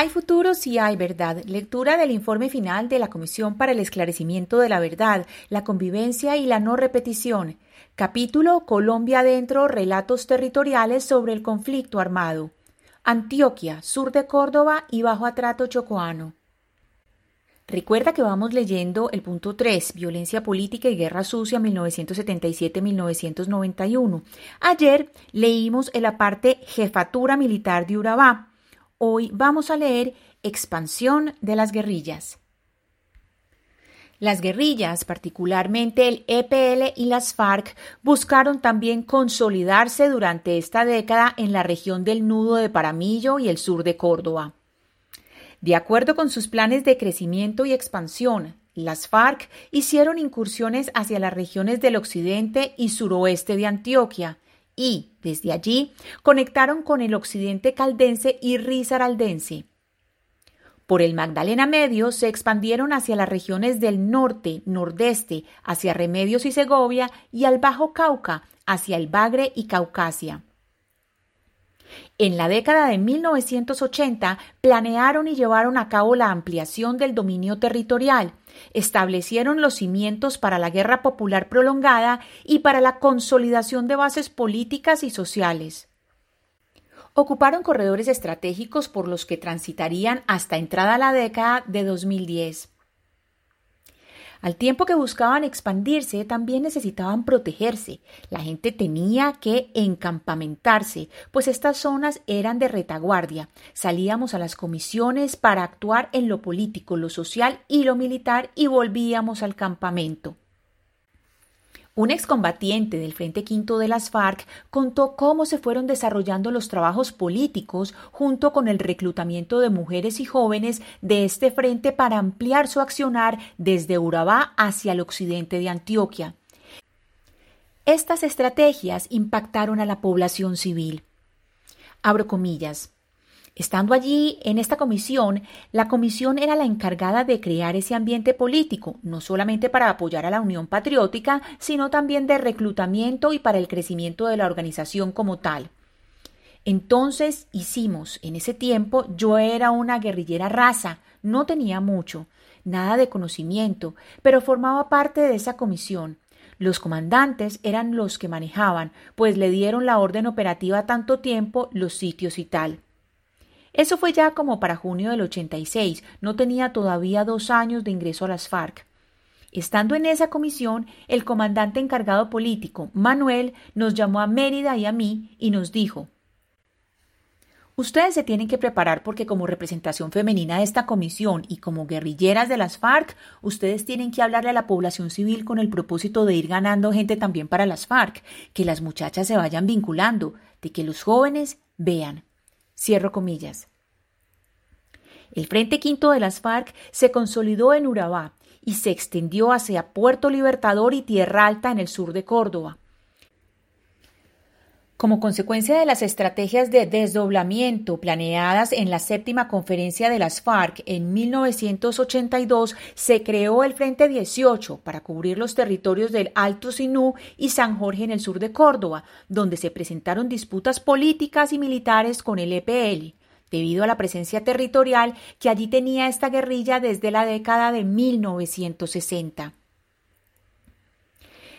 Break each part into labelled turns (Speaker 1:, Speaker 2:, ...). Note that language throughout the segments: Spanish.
Speaker 1: Hay futuro si hay verdad. Lectura del informe final de la Comisión para el Esclarecimiento de la Verdad, la Convivencia y la No Repetición. Capítulo Colombia adentro, relatos territoriales sobre el conflicto armado. Antioquia, sur de Córdoba y bajo atrato chocoano. Recuerda que vamos leyendo el punto 3, Violencia Política y Guerra Sucia 1977-1991. Ayer leímos en la parte Jefatura Militar de Urabá. Hoy vamos a leer Expansión de las guerrillas. Las guerrillas, particularmente el EPL y las FARC, buscaron también consolidarse durante esta década en la región del nudo de Paramillo y el sur de Córdoba. De acuerdo con sus planes de crecimiento y expansión, las FARC hicieron incursiones hacia las regiones del occidente y suroeste de Antioquia, y, desde allí, conectaron con el occidente caldense y risaraldense. Por el Magdalena Medio se expandieron hacia las regiones del norte, nordeste, hacia Remedios y Segovia, y al Bajo Cauca, hacia el Bagre y Caucasia. En la década de 1980 planearon y llevaron a cabo la ampliación del dominio territorial, establecieron los cimientos para la guerra popular prolongada y para la consolidación de bases políticas y sociales. Ocuparon corredores estratégicos por los que transitarían hasta entrada la década de 2010. Al tiempo que buscaban expandirse, también necesitaban protegerse. La gente tenía que encampamentarse, pues estas zonas eran de retaguardia. Salíamos a las comisiones para actuar en lo político, lo social y lo militar y volvíamos al campamento. Un excombatiente del Frente Quinto de las FARC contó cómo se fueron desarrollando los trabajos políticos junto con el reclutamiento de mujeres y jóvenes de este frente para ampliar su accionar desde Urabá hacia el occidente de Antioquia. Estas estrategias impactaron a la población civil. Abro comillas. Estando allí en esta comisión, la comisión era la encargada de crear ese ambiente político, no solamente para apoyar a la Unión Patriótica, sino también de reclutamiento y para el crecimiento de la organización como tal. Entonces hicimos, en ese tiempo yo era una guerrillera raza, no tenía mucho, nada de conocimiento, pero formaba parte de esa comisión. Los comandantes eran los que manejaban, pues le dieron la orden operativa tanto tiempo, los sitios y tal. Eso fue ya como para junio del 86, no tenía todavía dos años de ingreso a las FARC. Estando en esa comisión, el comandante encargado político, Manuel, nos llamó a Mérida y a mí y nos dijo Ustedes se tienen que preparar porque como representación femenina de esta comisión y como guerrilleras de las FARC, ustedes tienen que hablarle a la población civil con el propósito de ir ganando gente también para las FARC, que las muchachas se vayan vinculando, de que los jóvenes vean. Cierro comillas. El Frente Quinto de las FARC se consolidó en Urabá y se extendió hacia Puerto Libertador y Tierra Alta en el sur de Córdoba. Como consecuencia de las estrategias de desdoblamiento planeadas en la séptima conferencia de las FARC en 1982, se creó el Frente 18 para cubrir los territorios del Alto Sinú y San Jorge en el sur de Córdoba, donde se presentaron disputas políticas y militares con el EPL, debido a la presencia territorial que allí tenía esta guerrilla desde la década de 1960.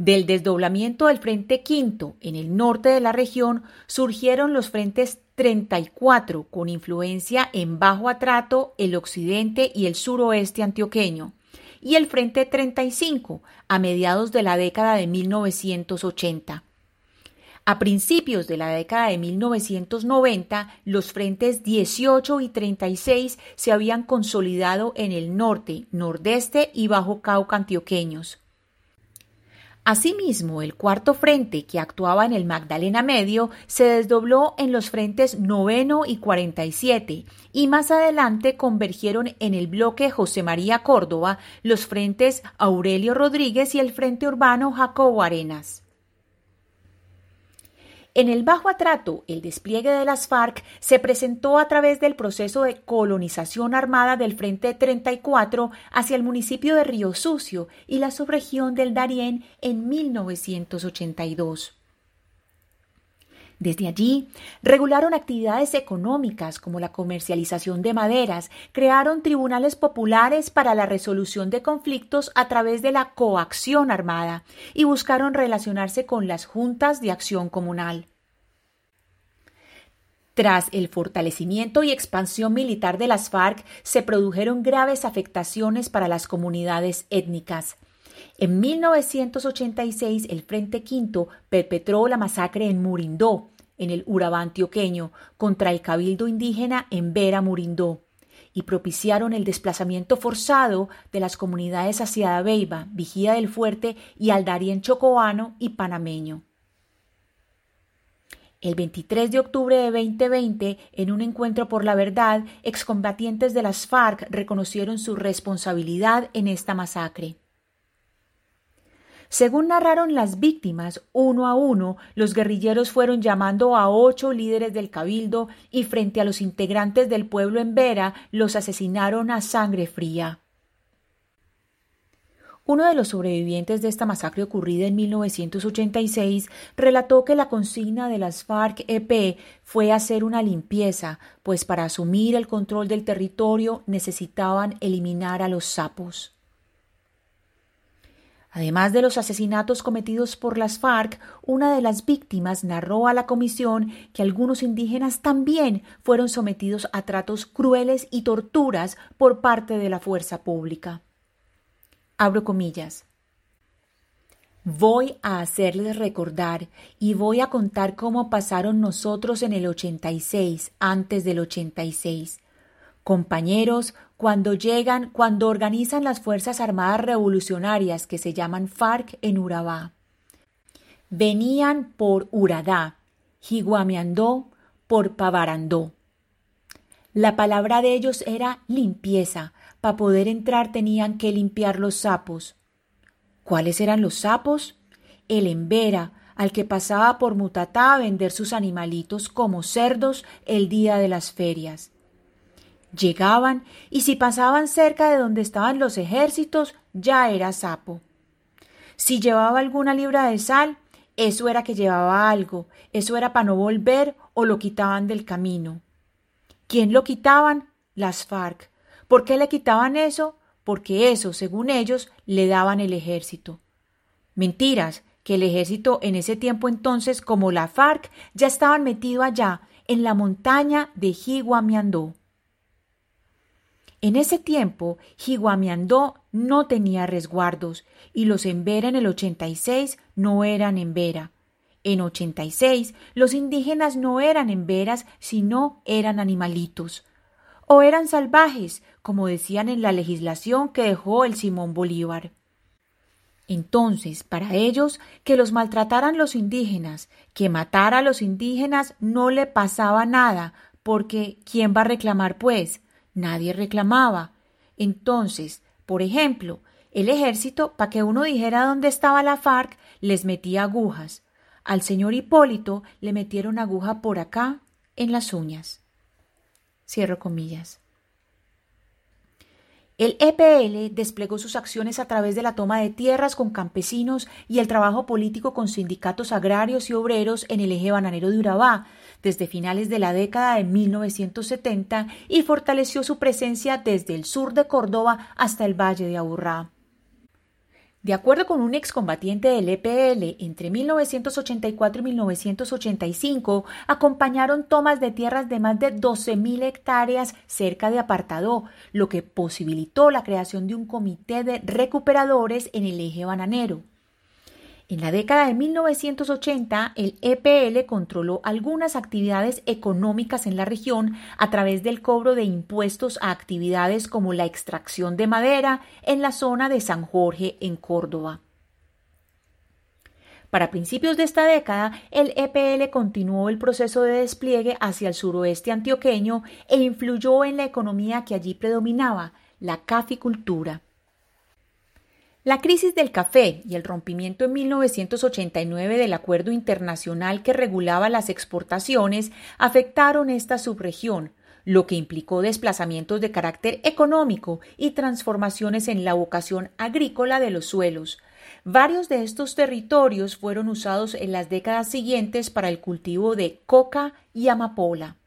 Speaker 1: Del desdoblamiento del Frente Quinto en el norte de la región surgieron los frentes 34 con influencia en Bajo Atrato, el occidente y el suroeste antioqueño, y el Frente 35 a mediados de la década de 1980. A principios de la década de 1990, los frentes 18 y 36 se habían consolidado en el norte, nordeste y bajo Cauca antioqueños. Asimismo, el cuarto frente, que actuaba en el Magdalena Medio, se desdobló en los frentes noveno y 47 y más adelante convergieron en el bloque José María Córdoba los frentes Aurelio Rodríguez y el Frente Urbano Jacobo Arenas. En el Bajo Atrato, el despliegue de las FARC se presentó a través del proceso de colonización armada del Frente 34 hacia el municipio de Río Sucio y la subregión del Darién en 1982. Desde allí, regularon actividades económicas como la comercialización de maderas, crearon tribunales populares para la resolución de conflictos a través de la coacción armada y buscaron relacionarse con las juntas de acción comunal. Tras el fortalecimiento y expansión militar de las FARC, se produjeron graves afectaciones para las comunidades étnicas. En 1986, el Frente Quinto perpetró la masacre en Murindó, en el Urabá antioqueño, contra el cabildo indígena en Vera Murindó, y propiciaron el desplazamiento forzado de las comunidades hacia Dabeiba, Vigía del Fuerte y Aldarien Chocoano y Panameño. El 23 de octubre de 2020, en un encuentro por la verdad, excombatientes de las FARC reconocieron su responsabilidad en esta masacre. Según narraron las víctimas, uno a uno, los guerrilleros fueron llamando a ocho líderes del cabildo y frente a los integrantes del pueblo en Vera los asesinaron a sangre fría. Uno de los sobrevivientes de esta masacre ocurrida en 1986 relató que la consigna de las FARC-EP fue hacer una limpieza, pues para asumir el control del territorio necesitaban eliminar a los sapos. Además de los asesinatos cometidos por las FARC, una de las víctimas narró a la comisión que algunos indígenas también fueron sometidos a tratos crueles y torturas por parte de la fuerza pública. Abro comillas. Voy a hacerles recordar y voy a contar cómo pasaron nosotros en el 86, antes del 86. Compañeros, cuando llegan, cuando organizan las Fuerzas Armadas Revolucionarias que se llaman FARC en Urabá. Venían por Uradá, Jiguamiandó, por Pavarandó. La palabra de ellos era limpieza. Para poder entrar tenían que limpiar los sapos. ¿Cuáles eran los sapos? El embera, al que pasaba por Mutatá a vender sus animalitos como cerdos el día de las ferias. Llegaban y si pasaban cerca de donde estaban los ejércitos, ya era sapo. Si llevaba alguna libra de sal, eso era que llevaba algo, eso era para no volver o lo quitaban del camino. ¿Quién lo quitaban? Las FARC. ¿Por qué le quitaban eso? Porque eso, según ellos, le daban el ejército. Mentiras, que el ejército en ese tiempo entonces, como la FARC, ya estaban metido allá, en la montaña de Jiguamiandó. En ese tiempo, Jiguamiandó no tenía resguardos y los Embera en el 86 no eran Embera. En 86 los indígenas no eran emberas, sino eran animalitos. O eran salvajes, como decían en la legislación que dejó el Simón Bolívar. Entonces, para ellos, que los maltrataran los indígenas, que matara a los indígenas, no le pasaba nada, porque ¿quién va a reclamar, pues? Nadie reclamaba. Entonces, por ejemplo, el ejército, para que uno dijera dónde estaba la FARC, les metía agujas. Al señor Hipólito le metieron aguja por acá, en las uñas. Cierro comillas. El EPL desplegó sus acciones a través de la toma de tierras con campesinos y el trabajo político con sindicatos agrarios y obreros en el eje bananero de Urabá desde finales de la década de 1970 y fortaleció su presencia desde el sur de Córdoba hasta el valle de Aburrá. De acuerdo con un excombatiente del EPL, entre 1984 y 1985 acompañaron tomas de tierras de más de 12.000 hectáreas cerca de Apartadó, lo que posibilitó la creación de un comité de recuperadores en el eje bananero. En la década de 1980, el EPL controló algunas actividades económicas en la región a través del cobro de impuestos a actividades como la extracción de madera en la zona de San Jorge, en Córdoba. Para principios de esta década, el EPL continuó el proceso de despliegue hacia el suroeste antioqueño e influyó en la economía que allí predominaba, la caficultura. La crisis del café y el rompimiento en 1989 del acuerdo internacional que regulaba las exportaciones afectaron esta subregión, lo que implicó desplazamientos de carácter económico y transformaciones en la vocación agrícola de los suelos. Varios de estos territorios fueron usados en las décadas siguientes para el cultivo de coca y amapola.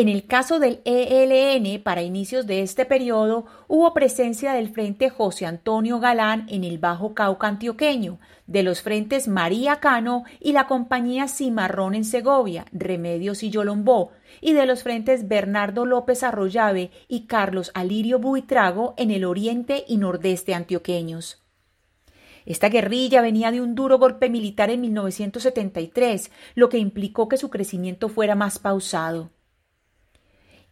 Speaker 1: En el caso del ELN, para inicios de este periodo, hubo presencia del Frente José Antonio Galán en el Bajo Cauca antioqueño, de los frentes María Cano y la compañía Cimarrón en Segovia, Remedios y Yolombó, y de los frentes Bernardo López Arroyave y Carlos Alirio Buitrago en el oriente y nordeste antioqueños. Esta guerrilla venía de un duro golpe militar en 1973, lo que implicó que su crecimiento fuera más pausado.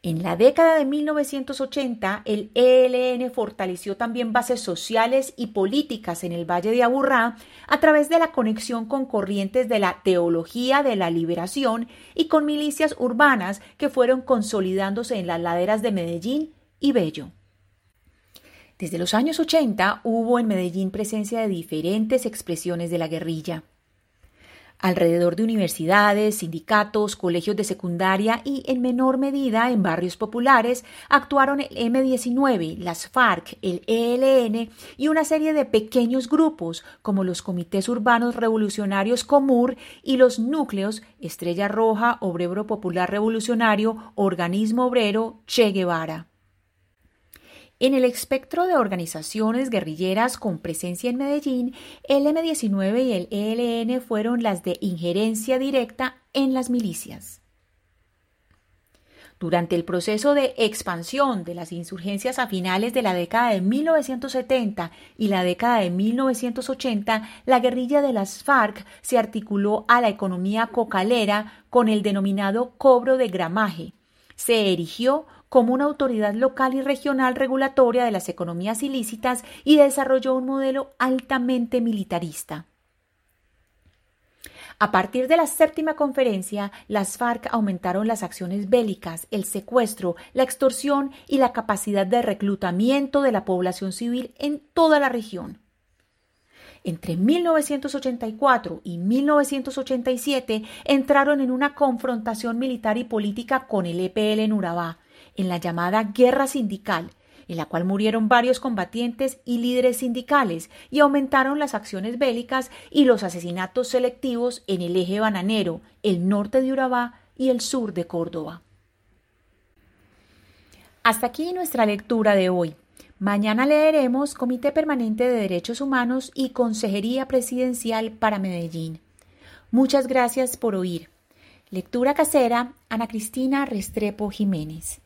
Speaker 1: En la década de 1980, el ELN fortaleció también bases sociales y políticas en el Valle de Aburrá a través de la conexión con corrientes de la teología de la liberación y con milicias urbanas que fueron consolidándose en las laderas de Medellín y Bello. Desde los años 80 hubo en Medellín presencia de diferentes expresiones de la guerrilla alrededor de universidades, sindicatos, colegios de secundaria y, en menor medida, en barrios populares, actuaron el M-19, las FARC, el ELN y una serie de pequeños grupos como los Comités Urbanos Revolucionarios Comur y los núcleos Estrella Roja, Obrero Popular Revolucionario, Organismo Obrero, Che Guevara. En el espectro de organizaciones guerrilleras con presencia en Medellín, el M-19 y el ELN fueron las de injerencia directa en las milicias. Durante el proceso de expansión de las insurgencias a finales de la década de 1970 y la década de 1980, la guerrilla de las FARC se articuló a la economía cocalera con el denominado cobro de gramaje. Se erigió como una autoridad local y regional regulatoria de las economías ilícitas y desarrolló un modelo altamente militarista. A partir de la séptima conferencia, las FARC aumentaron las acciones bélicas, el secuestro, la extorsión y la capacidad de reclutamiento de la población civil en toda la región. Entre 1984 y 1987 entraron en una confrontación militar y política con el EPL en Urabá, en la llamada Guerra Sindical, en la cual murieron varios combatientes y líderes sindicales y aumentaron las acciones bélicas y los asesinatos selectivos en el eje bananero, el norte de Urabá y el sur de Córdoba. Hasta aquí nuestra lectura de hoy. Mañana leeremos Comité Permanente de Derechos Humanos y Consejería Presidencial para Medellín. Muchas gracias por oír. Lectura casera, Ana Cristina Restrepo Jiménez.